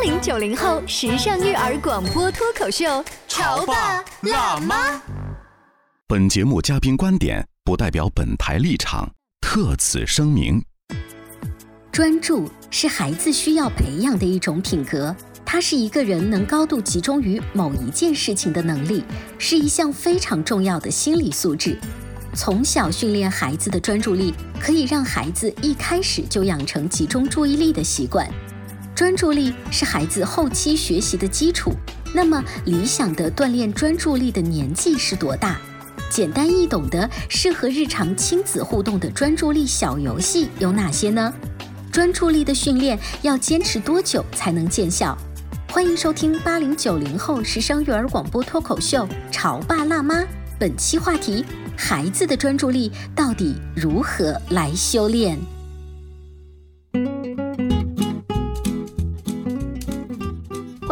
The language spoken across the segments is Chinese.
八零九零后时尚育儿广播脱口秀，《潮爸辣妈》。本节目嘉宾观点不代表本台立场，特此声明。专注是孩子需要培养的一种品格，它是一个人能高度集中于某一件事情的能力，是一项非常重要的心理素质。从小训练孩子的专注力，可以让孩子一开始就养成集中注意力的习惯。专注力是孩子后期学习的基础。那么，理想的锻炼专注力的年纪是多大？简单易懂的、适合日常亲子互动的专注力小游戏有哪些呢？专注力的训练要坚持多久才能见效？欢迎收听八零九零后时尚育儿广播脱口秀《潮爸辣妈》。本期话题：孩子的专注力到底如何来修炼？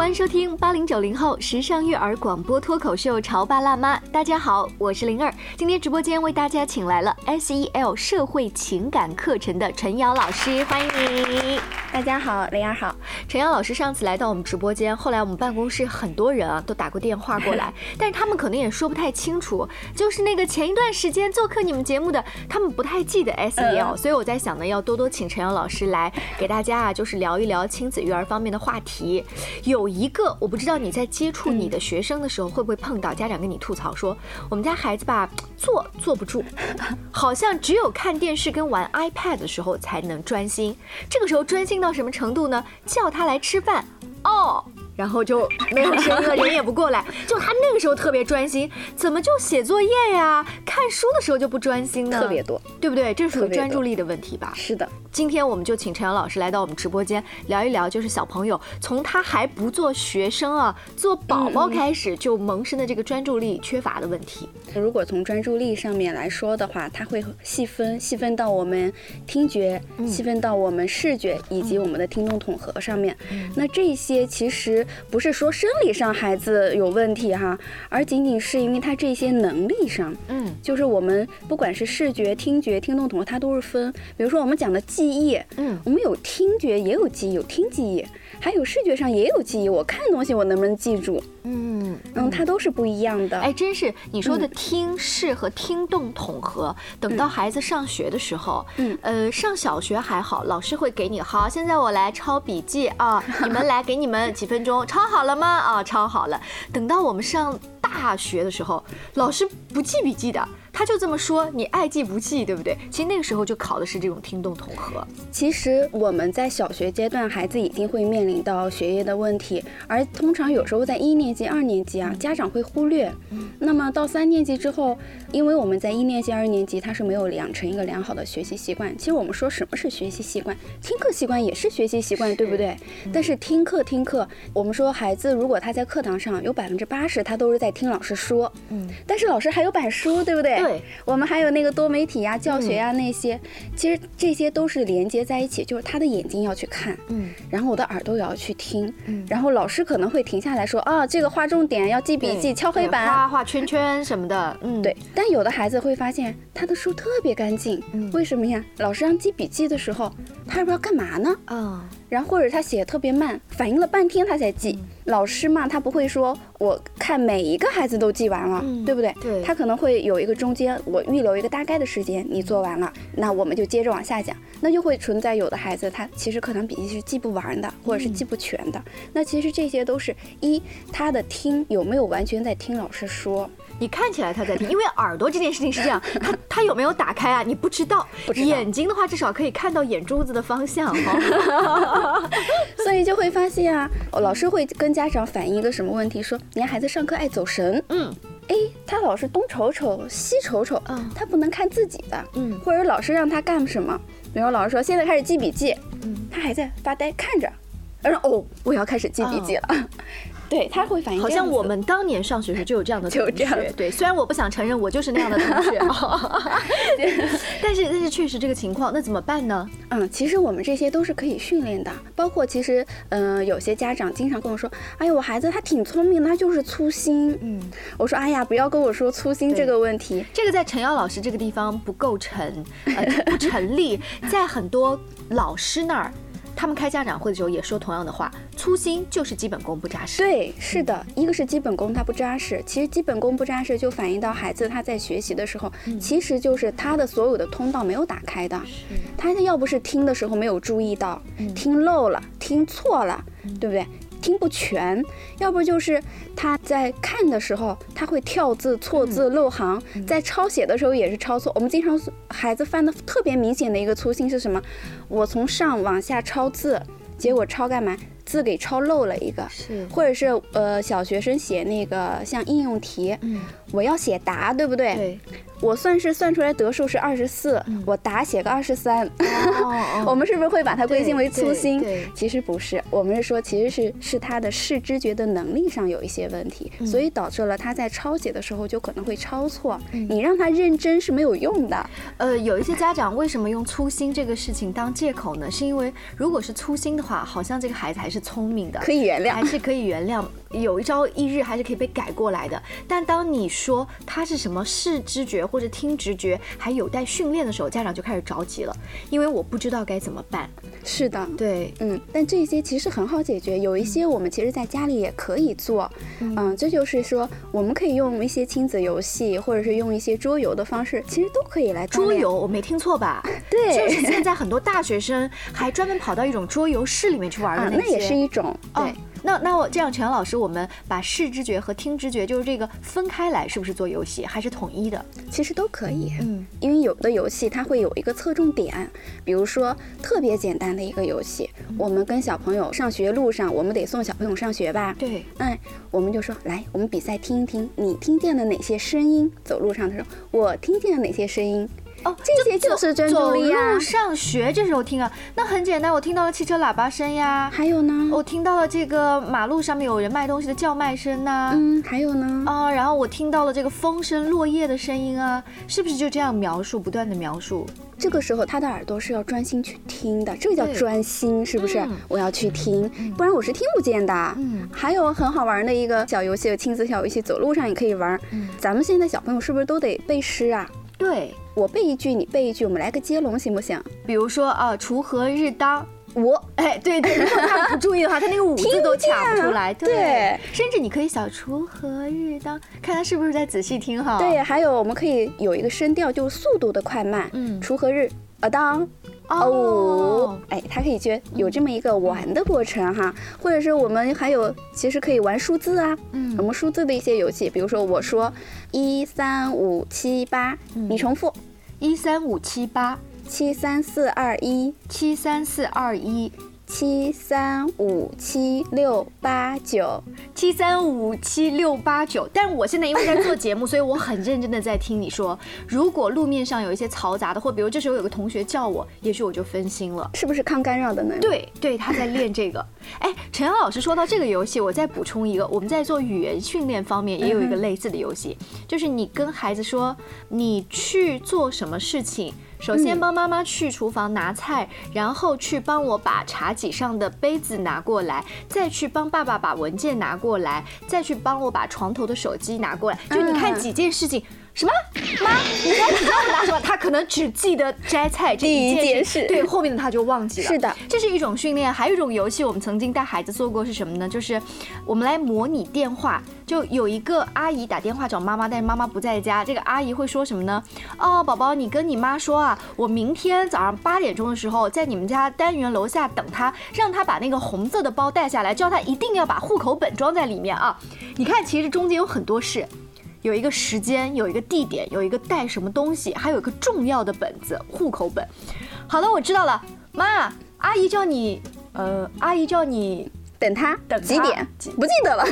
欢迎收听八零九零后时尚育儿广播脱口秀《潮爸辣妈》。大家好，我是灵儿。今天直播间为大家请来了 SEL 社会情感课程的陈瑶老师，欢迎你。大家好，雷儿好。陈阳老师上次来到我们直播间，后来我们办公室很多人啊都打过电话过来，但是他们可能也说不太清楚，就是那个前一段时间做客你们节目的，他们不太记得 SEL，、所以我在想呢，要多多请陈阳老师来给大家啊，就是聊一聊亲子育儿方面的话题。有一个我不知道你在接触你的学生的时候会不会碰到家长跟你吐槽说，我们家孩子吧坐坐不住，好像只有看电视跟玩 iPad 的时候才能专心。这个时候专心到什么程度呢？叫他来吃饭，哦。然后就没有声音了，人也不过来。就他那个时候特别专心，怎么就写作业呀、看书的时候就不专心呢？特别多，对不对？这属于特别多专注力的问题吧？是的，今天我们就请陈阳老师来到我们直播间聊一聊，就是小朋友从他还不做学生啊，做宝宝开始就萌生的这个专注力缺乏的问题。如果从专注力上面来说的话，它会细分，细分到我们听觉，细分到我们视觉以及我们的听动统合上面。那这些其实不是说生理上孩子有问题哈，而仅仅是因为他这些能力上，嗯。就是我们不管是视觉、听觉、听动统合，它都是分。比如说我们讲的记忆，嗯。我们有听觉也有记忆，有听记忆，还有视觉上也有记忆。我看东西我能不能记住？嗯嗯，它都是不一样的。哎，真是你说的嗯听视和听动统合，等到孩子上学的时候，嗯呃，上小学还好，老师会给你好，现在我来抄笔记啊，你们来给你们几分钟，抄好了吗？啊，抄好了。等到我们上大学的时候，老师不记笔记的，他就这么说，你爱记不记，对不对？其实那个时候就考的是这种听动统合。其实我们在小学阶段，孩子已经会面临到学业的问题，而通常有时候在一年级、二年级啊，家长会忽略。那么到三年级之后，因为我们在一年级、二年级，他是没有养成一个良好的学习习惯。其实我们说什么是学习习惯，听课习惯也是学习习惯，对不对？但是听课听课，我们说孩子如果他在课堂上有百分之八十他都是在听老师说，嗯，但是老师还有板书，对不对？对，我们还有那个多媒体呀、教学呀那些，其实这些都是连接在一起，就是他的眼睛要去看，嗯。然后我的耳朵也要去听，嗯。然后老师可能会停下来说啊，这个划重点，要记笔记，敲黑板。画板。画圈圈什么的，嗯，对，但有的孩子会发现他的书特别干净，嗯。为什么呀？老师让记笔记的时候，他也不知道干嘛呢。嗯，然后或者他写的特别慢，反应了半天他才记。老师嘛，他不会说我看每一个孩子都记完了，嗯对不对？对他可能会有一个中间，我预留一个大概的时间，你做完了，那我们就接着往下讲。那就会存在有的孩子他其实课堂笔记是记不完的，或者是记不全的。那其实这些都是一他的听有没有完全在听老师说。你看起来他在听，因为耳朵这件事情是这样，他他有没有打开啊？你不知道。不知道。眼睛的话，至少可以看到眼珠子的方向哈。所以就会发现啊，老师会跟家长反映一个什么问题？说你家孩子上课爱走神，嗯。哎，他老是东瞅瞅西瞅瞅，嗯。他不能看自己的，嗯。或者老师让他干什么，比如老师说现在开始记笔记，嗯。他还在发呆看着，他说哦，我要开始记笔记了，对他会反应好像我们当年上学时就有这样的 同学，就这样对，虽然我不想承认我就是那样的同学，但是但是确实这个情况，那怎么办呢？嗯，其实我们这些都是可以训练的，包括其实，嗯、有些家长经常跟我说，哎呀，我孩子他挺聪明的，他就是粗心。嗯，我说，哎呀，不要跟我说粗心这个问题。这个在陈瑶老师这个地方不构成，呃，不成立。在很多老师那儿，他们开家长会的时候也说同样的话：粗心就是基本功不扎实。对，是的，一个是基本功他不扎实，其实基本功不扎实就反映到孩子他在学习的时候，其实就是他的所有的通道没有打开的。他要不是听的时候没有注意到，听漏了，听错了，对不对？听不全，要不就是他在看的时候他会跳字、错字、漏行，在抄写的时候也是抄错。我们经常孩子犯的特别明显的一个粗心是什么？我从上往下抄字，结果抄干嘛？字给抄漏了一个。是，或者是呃小学生写那个像应用题，嗯，我要写答，对不对？对，我算是算出来得数是二十四，我答写个二十三，哦 我们是不是会把它归结为粗心？其实不是，我们是说其实是是他的视知觉的能力上有一些问题，嗯所以导致了他在抄写的时候就可能会抄错。你让他认真是没有用的。呃，有一些家长为什么用粗心这个事情当借口呢？是因为如果是粗心的话，好像这个孩子还是聪明的，可以原谅还是可以原谅，有一朝一日还是可以被改过来的。但当你说他是什么视知觉或者听直觉还有待训练的时候，家长就开始着急了，因为我不知道该怎么办。是的，对，嗯，但这些其实很好解决，有一些我们其实在家里也可以做，嗯，这就是说我们可以用一些亲子游戏，或者是用一些桌游的方式，其实都可以来桌游我没听错吧？对就是现在很多大学生还专门跑到一种桌游室里面去玩的啊，那些。那也是一种哦对。那那我这样，陈阳老师，我们把视知觉和听知觉，就是这个分开来，是不是做游戏，还是统一的？其实都可以，嗯，因为有的游戏它会有一个侧重点，比如说特别简单的一个游戏，我们跟小朋友上学路上，我们得送小朋友上学吧，对，哎，我们就说来，我们比赛听一听，你听见了哪些声音？走路上的时候，我听见了哪些声音？哦，这些就是专注力啊走路上学这时候听啊，那很简单，我听到了汽车喇叭声呀，还有呢？我听到了这个马路上面有人卖东西的叫卖声呐、嗯，还有呢？啊，然后我听到了这个风声、落叶的声音啊，是不是就这样描述，不断的描述？这个时候他的耳朵是要专心去听的，这个叫专心，是不是？嗯我要去听，不然我是听不见的。嗯还有很好玩的一个小游戏，亲子小游戏，走路上也可以玩。嗯咱们现在小朋友是不是都得背诗啊？对，我背一句，你背一句，我们来个接龙，行不行？比如说啊，锄禾日当。午哎，对对，如果他 不注意的话，他那个五字都抢不出来。对甚至你可以小锄禾日当，看他是不是在仔细听哈。对，，还有我们可以有一个声调，就是速度的快慢。嗯锄禾日啊当。哦，哎，它可以觉有这么一个玩的过程哈，或者是我们还有其实可以玩数字啊，嗯我们数字的一些游戏，比如说我说一三五七八，你重复一三五七八七三四二一，七三四二一七三五七六八九，七三五七六八九。但我现在因为在做节目，所以我很认真的在听你说。如果路面上有一些嘈杂的，或比如这时候有个同学叫我，也许我就分心了。是不是抗干扰的呢？对对，他在练这个。哎，陈阳老师说到这个游戏，我再补充一个，我们在做语言训练方面也有一个类似的游戏，就是你跟孩子说你去做什么事情。首先帮妈妈去厨房拿菜，然后去帮我把茶几上的杯子拿过来，再去帮爸爸把文件拿过来，再去帮我把床头的手机拿过来。就你看几件事情，什么妈，你在你让我拿什么？他可能只记得摘菜这一件件事对，后面的他就忘记了。是的这是一种训练，还有一种游戏，我们曾经带孩子做过是什么呢？就是我们来模拟电话，就有一个阿姨打电话找妈妈，但是妈妈不在家，这个阿姨会说什么呢？哦，宝宝，你跟你妈说啊，我明天早上八点钟的时候在你们家单元楼下等她，让她把那个红色的包带下来，叫她一定要把户口本装在里面啊。你看，其实中间有很多事。有一个时间，有一个地点，有一个带什么东西，还有一个重要的本子，户口本。好了，我知道了，妈，阿姨叫你，呃，阿姨叫你。等他等几点？不记得了，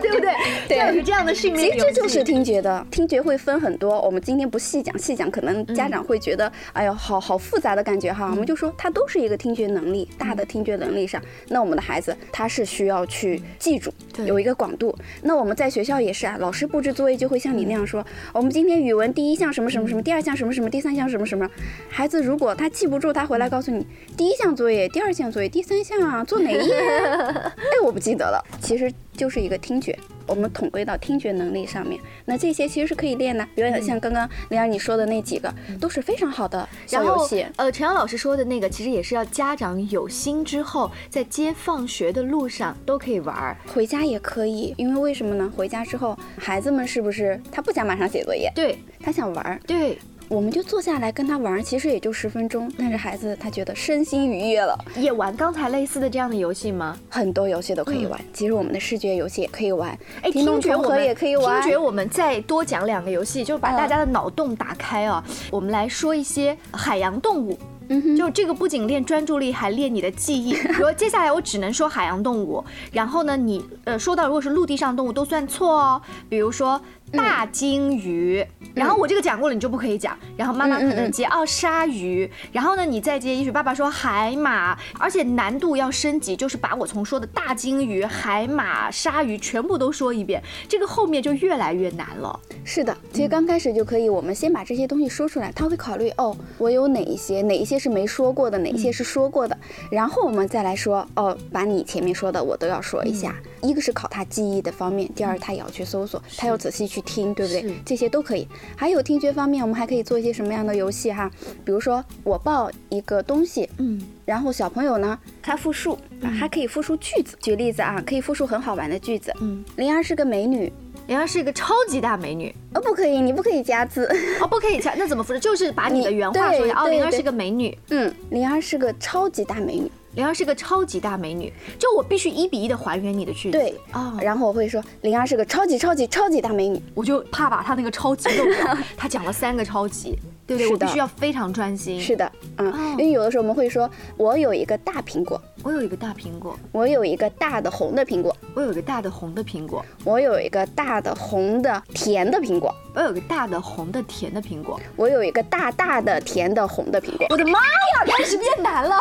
对不对？对，这样的训练。其实这就是听觉的，听觉会分很多。我们今天不细讲，细讲可能家长会觉得，哎呦，好好复杂的感觉哈。我们就说它都是一个听觉能力，大的听觉能力上，那我们的孩子他是需要去记住，有一个广度。那我们在学校也是啊，老师布置作业就会像你那样说，我们今天语文第一项什么什么什么，第二项什么什么，第三项什么什么。孩子如果他记不住，他回来告诉你，第一项作业，第二项作业，第三项啊，做哪一页？哎，我不记得了。其实就是一个听觉，我们统归到听觉能力上面。那这些其实是可以练的，比如像刚刚玲儿你说的那几个，都是非常好的小游戏。呃，陈阳老师说的那个，其实也是要家长有心之后，在接放学的路上都可以玩儿，回家也可以。因为为什么呢？回家之后，孩子们是不是他不想马上写作业？对，他想玩儿。对。我们就坐下来跟他玩，其实也就十分钟，但是孩子他觉得身心愉悦了。也玩刚才类似的这样的游戏吗？很多游戏都可以玩，其实我们的视觉游戏也可以玩，哎，听觉我们也可以玩。听觉我们再多讲两个游戏，就是把大家的脑洞打开啊。我们来说一些海洋动物，嗯，就这个不仅练专注力，还练你的记忆。比如接下来我只能说海洋动物，然后呢，你呃说到如果是陆地上动物都算错哦，比如说。大鲸鱼，然后我这个讲过了，你就不可以讲。然后妈妈可能接哦，鲨鱼，然后呢你再接，也许爸爸说海马，而且难度要升级，就是把我从说的大鲸鱼、海马、鲨鱼全部都说一遍，这个后面就越来越难了。是的，其实刚开始就可以，我们先把这些东西说出来，他会考虑哦，我有哪一些，哪一些是没说过的，哪一些是说过的，然后我们再来说哦，把你前面说的我都要说一下。一个是考他记忆的方面，第二他也要去搜索，他要仔细去。听对不对？这些都可以。还有听觉方面，我们还可以做一些什么样的游戏哈？比如说我报一个东西，嗯，然后小朋友呢他复述，还可以复述句子。举例子啊，可以复述很好玩的句子。嗯，灵儿是个美女，灵儿是一个超级大美女。哦，不可以，你不可以加字。哦，不可以加，那怎么复述？就是把你的原话说一下。哦，灵儿是个美女。嗯，灵儿是个超级大美女。灵儿是个超级大美女，就我必须一比一的还原你的句子。对啊，然后我会说灵儿是个超级超级超级大美女，我就怕把她那个超级弄掉。她讲了三个超级，对不对？我必须要非常专心。是的，嗯，因为有的时候我们会说，我有一个大苹果，我有一个大苹果，我有一个大的红的苹果，我有一个大的红的苹果，我有一个大的红的甜的苹果，我有个大的红的甜的苹果，我有一个大大的甜的红的苹果。我的妈呀，开始变难了，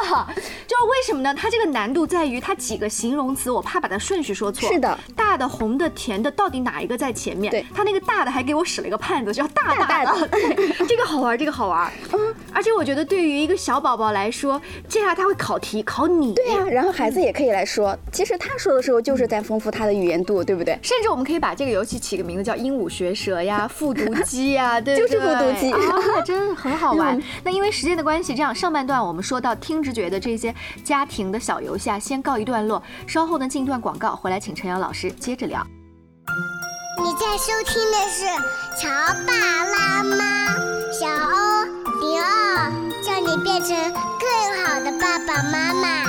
就是为什么呢？它这个难。度在于它几个形容词，我怕把它顺序说错。是的，大的、红的、甜的，到底哪一个在前面？对，它那个大的还给我使了一个绊子，叫大大的。这个好玩，这个好玩。嗯，而且我觉得对于一个小宝宝来说，接下来他会考题考你。对呀，然后孩子也可以来说，其实他说的时候就是在丰富他的语言度，对不对？甚至我们可以把这个游戏起个名字叫鹦鹉学舌呀、复读机呀，对，对就是复读机啊，真很好玩。那因为时间的关系，这样上半段我们说到听直觉的这些家庭的小游戏啊，先告一。段落，稍后呢进段广告，回来请陈阳老师接着聊。你在收听的是《乔爸拉妈》，小欧零二，叫你变成更好的爸爸妈妈。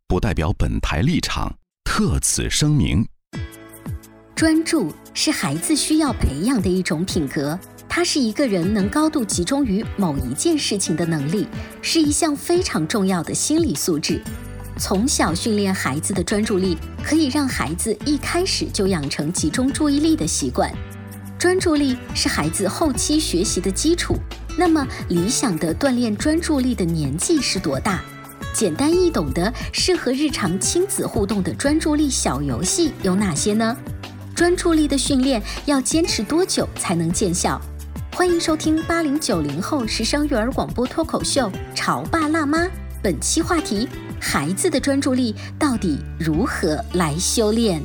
不代表本台立场，特此声明。专注是孩子需要培养的一种品格，它是一个人能高度集中于某一件事情的能力，是一项非常重要的心理素质。从小训练孩子的专注力，可以让孩子一开始就养成集中注意力的习惯。专注力是孩子后期学习的基础。那么，理想的锻炼专注力的年纪是多大？简单易懂的、适合日常亲子互动的专注力小游戏有哪些呢？专注力的训练要坚持多久才能见效？欢迎收听八零九零后时尚育儿广播脱口秀《潮爸辣妈》，本期话题：孩子的专注力到底如何来修炼？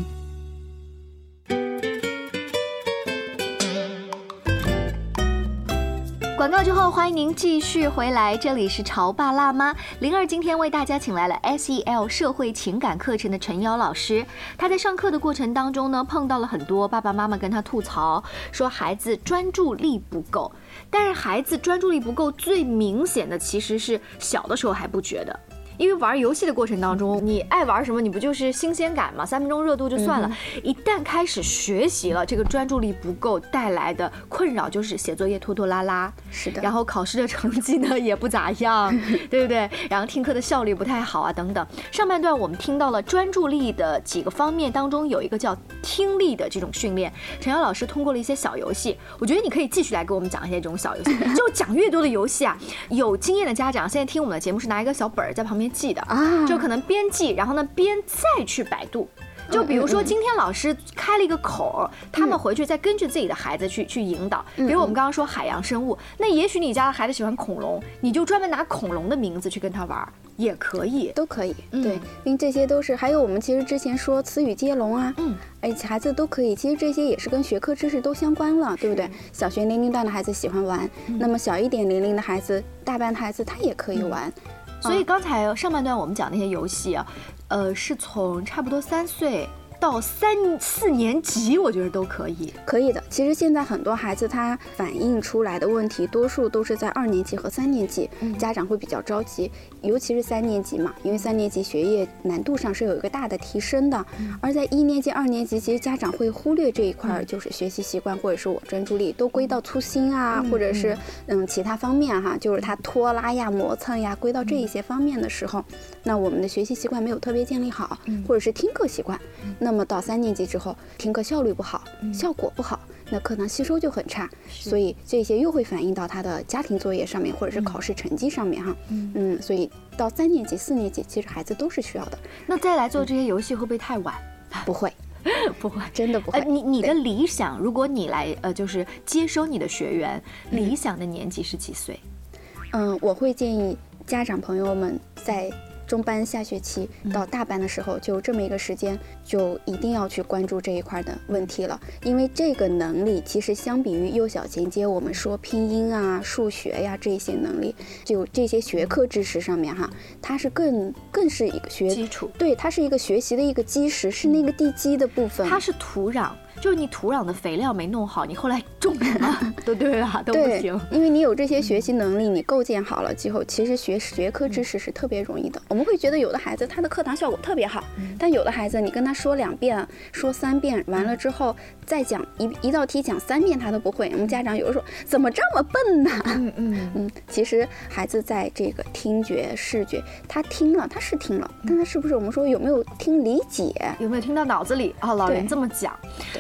广告之后，欢迎您继续回来，这里是潮爸辣妈。灵儿今天为大家请来了 SEL 社会情感课程的陈瑶老师。他在上课的过程当中呢，碰到了很多爸爸妈妈跟他吐槽，说孩子专注力不够。但是孩子专注力不够，最明显的其实是小的时候还不觉得。因为玩游戏的过程当中，你爱玩什么，你不就是新鲜感嘛？三分钟热度就算了，一旦开始学习了，这个专注力不够带来的困扰就是写作业拖拖拉拉，是的。然后考试的成绩呢 也不咋样，对不对？然后听课的效率不太好啊，等等。上半段我们听到了专注力的几个方面当中有一个叫听力的这种训练，陈瑶老师通过了一些小游戏，我觉得你可以继续来给我们讲一些这种小游戏，就讲越多的游戏啊。有经验的家长现在听我们的节目是拿一个小本儿在旁边。记的啊，就可能边记，然后呢边再去百度。就比如说今天老师开了一个口，他们回去再根据自己的孩子去去引导。比如我们刚刚说海洋生物，那也许你家的孩子喜欢恐龙，你就专门拿恐龙的名字去跟他玩，也可以，都可以。对，因为这些都是还有我们其实之前说词语接龙啊，嗯，哎，孩子都可以。其实这些也是跟学科知识都相关了，对不对？小学年龄段的孩子喜欢玩，那么小一点年龄的孩子，大班的孩子他也可以玩。所以刚才上半段我们讲那些游戏啊，呃，是从差不多三岁。到三四年级，我觉得都可以，可以的。其实现在很多孩子他反映出来的问题，多数都是在二年级和三年级，家长会比较着急，尤其是三年级嘛，因为三年级学业难度上是有一个大的提升的。而在一年级、二年级，其实家长会忽略这一块，就是学习习惯或者是我专注力都归到粗心啊，或者是嗯。其他方面哈，就是他拖拉呀、磨蹭呀，归到这一些方面的时候，那我们的学习习惯没有特别建立好，或者是听课习惯。那么到三年级之后，听课效率不好，效果不好，那课堂吸收就很差，所以这些又会反映到他的家庭作业上面，或者是考试成绩上面哈。嗯，所以到三年级、四年级，其实孩子都是需要的。那再来做这些游戏会不会太晚？不会，不会，真的不会。你你的理想，如果你来呃，就是接收你的学员，理想的年纪是几岁？嗯，我会建议家长朋友们在。中班下学期到大班的时候，就这么一个时间，就一定要去关注这一块的问题了。因为这个能力其实相比于幼小衔接，我们说拼音啊、数学呀这些能力，就这些学科知识上面哈，它是更更是一个学基础，对，它是一个学习的一个基石，是那个地基的部分，它是土壤。就是你土壤的肥料没弄好，你后来种什么 都对啊，都不行。因为你有这些学习能力，你构建好了之后，其实学学科知识是特别容易的。我们会觉得有的孩子他的课堂效果特别好，但有的孩子你跟他说两遍、说三遍，完了之后再讲一一道题讲三遍他都不会。我们家长有的时候怎么这么笨呢？嗯嗯嗯，其实孩子在这个听觉、视觉，他听了他是听了，但他是不是我们说有没有听理解？有没有听到脑子里啊？老人这么讲。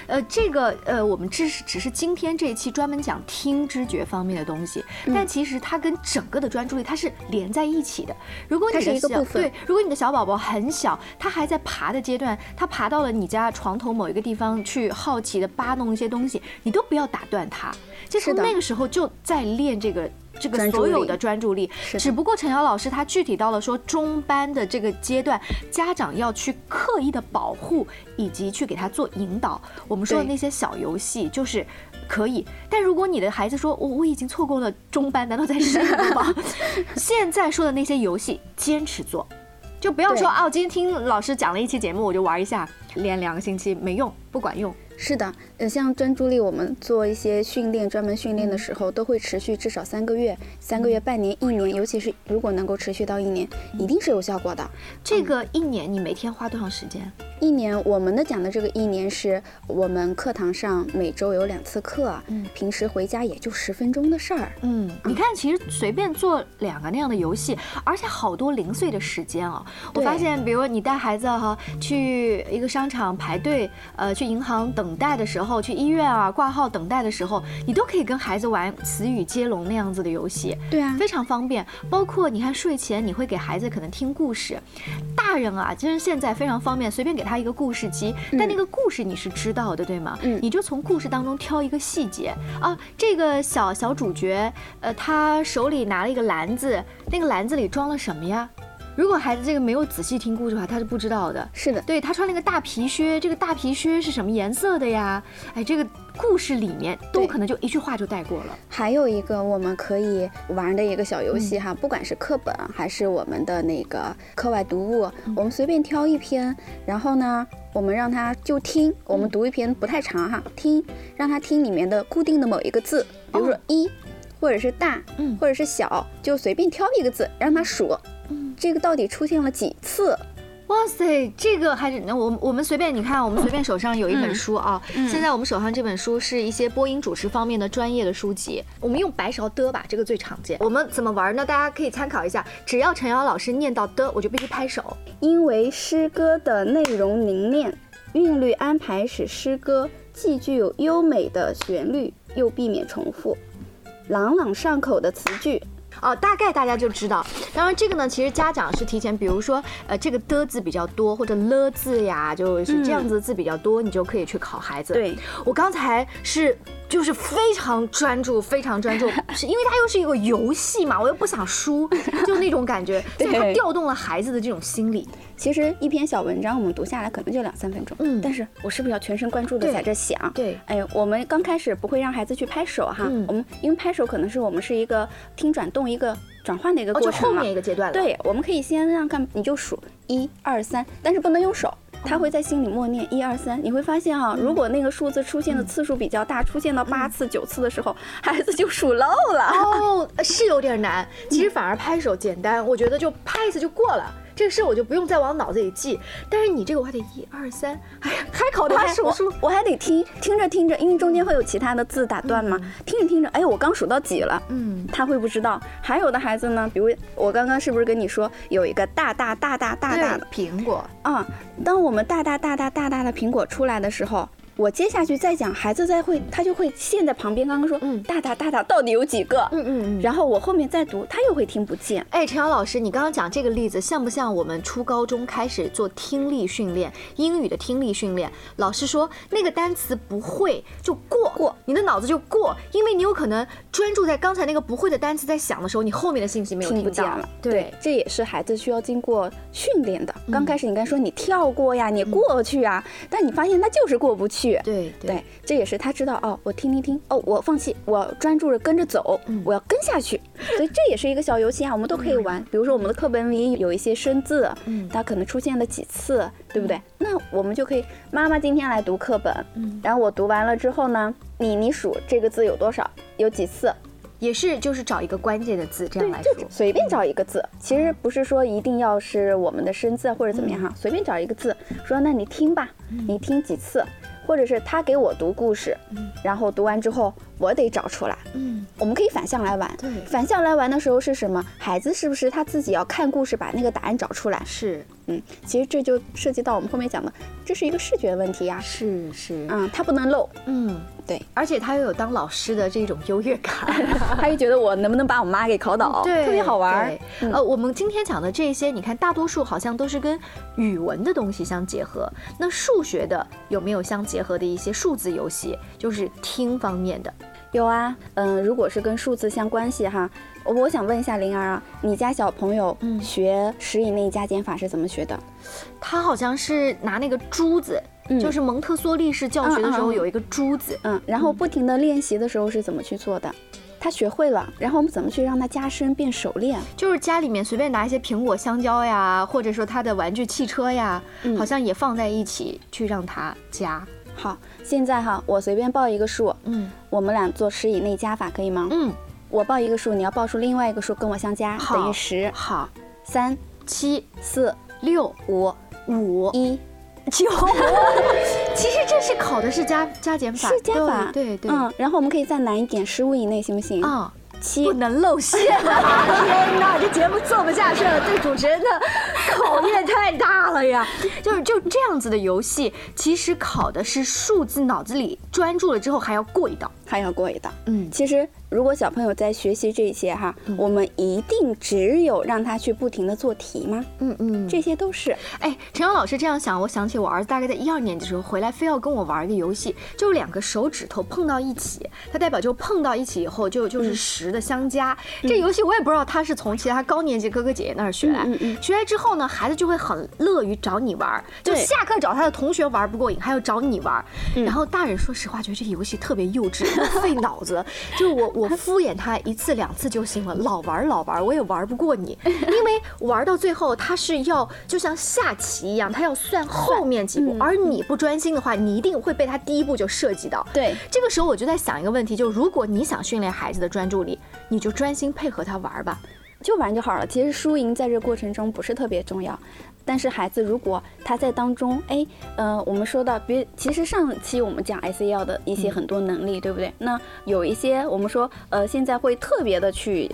呃，这个呃，我们只是只是今天这一期专门讲听知觉方面的东西，但其实它跟整个的专注力它是连在一起的。如果你的小对，如果你的小宝宝很小，他还在爬的阶段，他爬到了你家床头某一个地方去，好奇的扒弄一些东西，你都不要打断他，就从那个时候就在练这个。这个所有的专注力，只不过陈瑶老师他具体到了说中班的这个阶段，家长要去刻意的保护以及去给他做引导。我们说的那些小游戏就是可以，但如果你的孩子说我我已经错过了中班，难道在十年吗？现在说的那些游戏坚持做，就不要说哦，今天听老师讲了一期节目我就玩一下，连两个星期没用，不管用。是的，呃，像专注力，我们做一些训练，专门训练的时候，都会持续至少三个月、三个月、半年、一年，尤其是如果能够持续到一年，一定是有效果的。这个一年，你每天花多长时间？一年，我们的讲的这个一年是我们课堂上每周有两次课，嗯，平时回家也就十分钟的事儿。嗯，你看，其实随便做两个那样的游戏，而且好多零碎的时间啊。我发现，比如你带孩子哈去一个商场排队，呃，去银行等。等待的时候，去医院啊挂号等待的时候，你都可以跟孩子玩词语接龙那样子的游戏。对啊，非常方便。包括你看睡前你会给孩子可能听故事，大人啊，其实现在非常方便，随便给他一个故事机，但那个故事你是知道的，对吗？嗯，你就从故事当中挑一个细节啊，这个小小主角，呃，他手里拿了一个篮子，那个篮子里装了什么呀？如果孩子这个没有仔细听故事的话，他是不知道的。是的，对他穿了一个大皮靴，这个大皮靴是什么颜色的呀？哎，这个故事里面都可能就一句话就带过了。还有一个我们可以玩的一个小游戏哈，不管是课本还是我们的那个课外读物，我们随便挑一篇，然后呢，我们让他就听，我们读一篇不太长哈，听，让他听里面的固定的某一个字，比如说一，或者是大，嗯，或者是小，就随便挑一个字让他数。这个到底出现了几次？哇塞，这个还是那我我们随便你看，我们随便手上有一本书啊。现在我们手上这本书是一些播音主持方面的专业的书籍。我们用白勺的吧，这个最常见。我们怎么玩呢？大家可以参考一下。只要陈瑶老师念到的，我就必须拍手。因为诗歌的内容凝练，韵律安排使诗歌既具有优美的旋律，又避免重复，朗朗上口的词句。哦，大概大家就知道。当然，这个呢，其实家长是提前，比如说，呃，这个的字比较多，或者了字呀，就是这样子的字比较多，你就可以去考孩子。对我刚才是就是非常专注，非常专注，是因为它又是一个游戏嘛，我又不想输，就那种感觉，所以它调动了孩子的这种心理。其实一篇小文章我们读下来可能就两三分钟，嗯，但是我是不是要全神贯注的在这想？对，哎，我们刚开始不会让孩子去拍手哈，我们因为拍手可能是我们是一个听转动一个转换的一个过程嘛，后面一个阶段了。对，我们可以先让看，你就数一二三，但是不能用手，他会在心里默念一二三。你会发现哈，如果那个数字出现的次数比较大，出现到八次九次的时候，孩子就数漏了。哦，是有点难，其实反而拍手简单，我觉得就拍一次就过了。这个事我就不用再往脑子里记，但是你这个我还得一二三，哎呀，还考他数数，我还得听，听着听着，因为中间会有其他的字打断嘛，听着听着，哎，我刚数到几了，嗯，他会不知道。还有的孩子呢，比如我刚刚是不是跟你说有一个大大大大大大的苹果啊？当我们大大大大大大的苹果出来的时候。我接下去再讲，孩子在会，他就会陷在旁边。刚刚说，嗯，大大大大到底有几个？嗯嗯嗯。然后我后面再读，他又会听不见。哎，陈瑶老师，你刚刚讲这个例子，像不像我们初高中开始做听力训练，英语的听力训练？老师说那个单词不会就过过，你的脑子就过，因为你有可能专注在刚才那个不会的单词在想的时候，你后面的信息没有听不见了。对，这也是孩子需要经过训练的。刚开始你该说你跳过呀，你过去啊，但你发现那就是过不去。对对。这也是他知道哦，我听听听哦，我放弃，我专注着跟着走，我要跟下去。所以这也是一个小游戏啊，我们都可以玩。比如说我们的课本里有一些生字，嗯，它可能出现了几次，对不对？那我们就可以，妈妈今天来读课本，嗯，然后我读完了之后呢，你你数这个字有多少，有几次，也是就是找一个关键的字这样来数，随便找一个字，其实不是说一定要是我们的生字或者怎么样哈，随便找一个字，说那你听吧，你听几次。或者是他给我读故事，然后读完之后我得找出来。嗯，我们可以反向来玩。对，反向来玩的时候是什么？孩子是不是他自己要看故事，把那个答案找出来？是，嗯，其实这就涉及到我们后面讲的，这是一个视觉问题呀。是是，嗯，他不能漏。嗯，对，而且他又有当老师的这种优越感，他又觉得我能不能把我妈给考倒，对，特别好玩。呃，我们今天讲的这些，你看大多数好像都是跟语文的东西相结合，那数学的有没有相结合的一些数？字游戏就是听方面的，有啊，嗯，如果是跟数字相关系哈，我想问一下灵儿啊，你家小朋友学十以内加减法是怎么学的？他好像是拿那个珠子，就是蒙特梭利式教学的时候有一个珠子，嗯，然后不停的练习的时候是怎么去做的？他学会了，然后我们怎么去让他加深变熟练？就是家里面随便拿一些苹果、香蕉呀，或者说他的玩具汽车呀，好像也放在一起去让他加。好，现在哈，我随便报一个数，嗯，我们俩做十以内加法可以吗？嗯，我报一个数，你要报出另外一个数跟我相加，等于十。好，三七四六五五一九。其实这是考的是加加减法，是加法，对对。嗯，然后我们可以再难一点，十五以内行不行？啊，七不能露馅啊！天哪，这节目做不下去了，对主持人的考验太大了呀！就是就这样子的游戏，其实考的是数字，脑子里专注了之后还要过一道，还要过一道。嗯，其实。如果小朋友在学习这些哈，我们一定只有让他去不停的做题吗？嗯嗯，这些都是。哎，陈阳老师这样想，我想起我儿子大概在一二年级的时候回来，非要跟我玩一个游戏，就是两个手指头碰到一起，它代表就碰到一起以后就就是十的相加。这游戏我也不知道他是从其他高年级哥哥姐姐那儿学来，学来之后呢，孩子就会很乐于找你玩，就下课找他的同学玩不过瘾，还要找你玩。然后大人说实话觉得这游戏特别幼稚，费脑子，就我。我 敷衍他一次两次就行了，老玩老玩，我也玩不过你，因为玩到最后他是要就像下棋一样，他要算后面几步，而你不专心的话，你一定会被他第一步就涉及到。对，这个时候我就在想一个问题，就如果你想训练孩子的专注力，你就专心配合他玩吧。就玩就好了。其实输赢在这过程中不是特别重要，但是孩子如果他在当中，哎，呃，我们说到，比其实上期我们讲 S E L 的一些很多能力，对不对？那有一些我们说，呃，现在会特别的去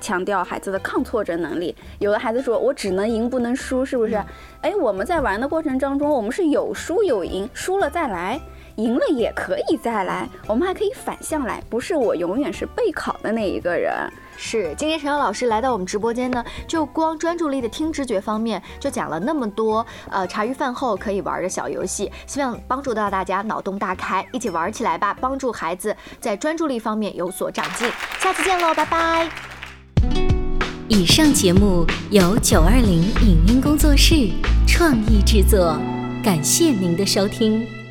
强调孩子的抗挫折能力。有的孩子说我只能赢不能输，是不是？哎，我们在玩的过程当中，我们是有输有赢，输了再来。赢了也可以再来，我们还可以反向来，不是我永远是备考的那一个人。是，今天陈瑶老师来到我们直播间呢，就光专注力的听知觉方面，就讲了那么多，呃，茶余饭后可以玩的小游戏，希望帮助到大家脑洞大开，一起玩起来吧，帮助孩子在专注力方面有所长进。下次见喽，拜拜。以上节目由九二零影音工作室创意制作，感谢您的收听。